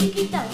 chiquita.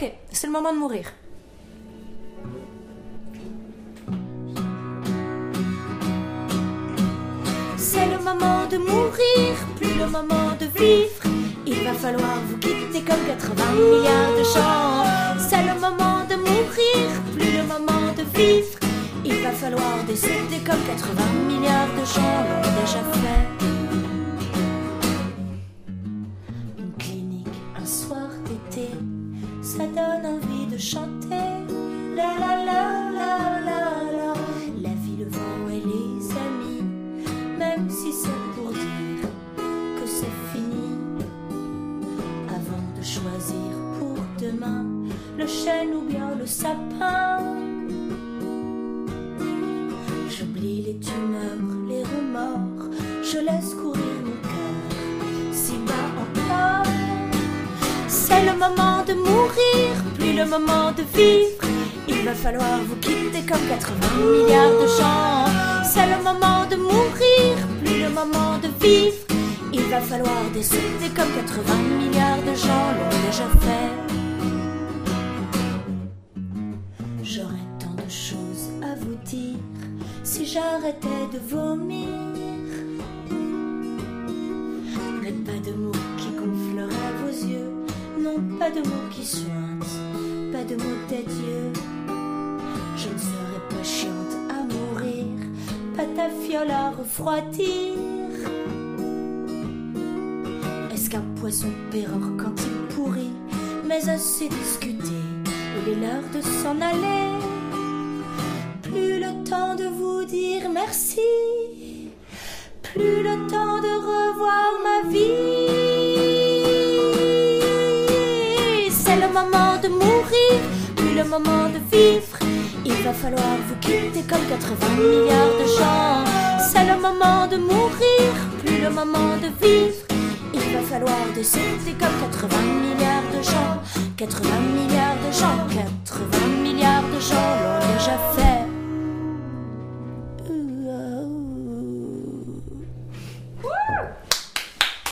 Ok, c'est le moment de mourir. C'est le moment de mourir, plus le moment de vivre. Il va falloir vous quitter comme 80 milliards de gens. C'est le moment de mourir, plus le moment de vivre. Il va falloir décéder comme 80 milliards de gens l'ont déjà fait. Le chêne ou bien le sapin. J'oublie les tumeurs, les remords, je laisse courir mon cœur si bas encore. C'est le moment de mourir, plus le moment de vivre. Il va falloir vous quitter comme 80 milliards de gens. C'est le moment de mourir, plus le moment de vivre. Il va falloir décéder comme 80 milliards de gens l'ont déjà fait. J'arrêtais de vomir. Mais pas de mots qui gonfleraient vos yeux, non pas de mots qui sointent, pas de mots d'adieu. Je ne serai pas chiante à mourir, pas ta fiole à refroidir. Est-ce qu'un poisson pérore quand il pourrit, mais assez discuté, il est l'heure de s'en aller. Merci, plus le temps de revoir ma vie. C'est le moment de mourir, plus le moment de vivre. Il va falloir vous quitter comme 80 milliards de gens. C'est le moment de mourir, plus le moment de vivre. Il va falloir décéder comme 80 milliards de gens. 80 milliards de gens, 80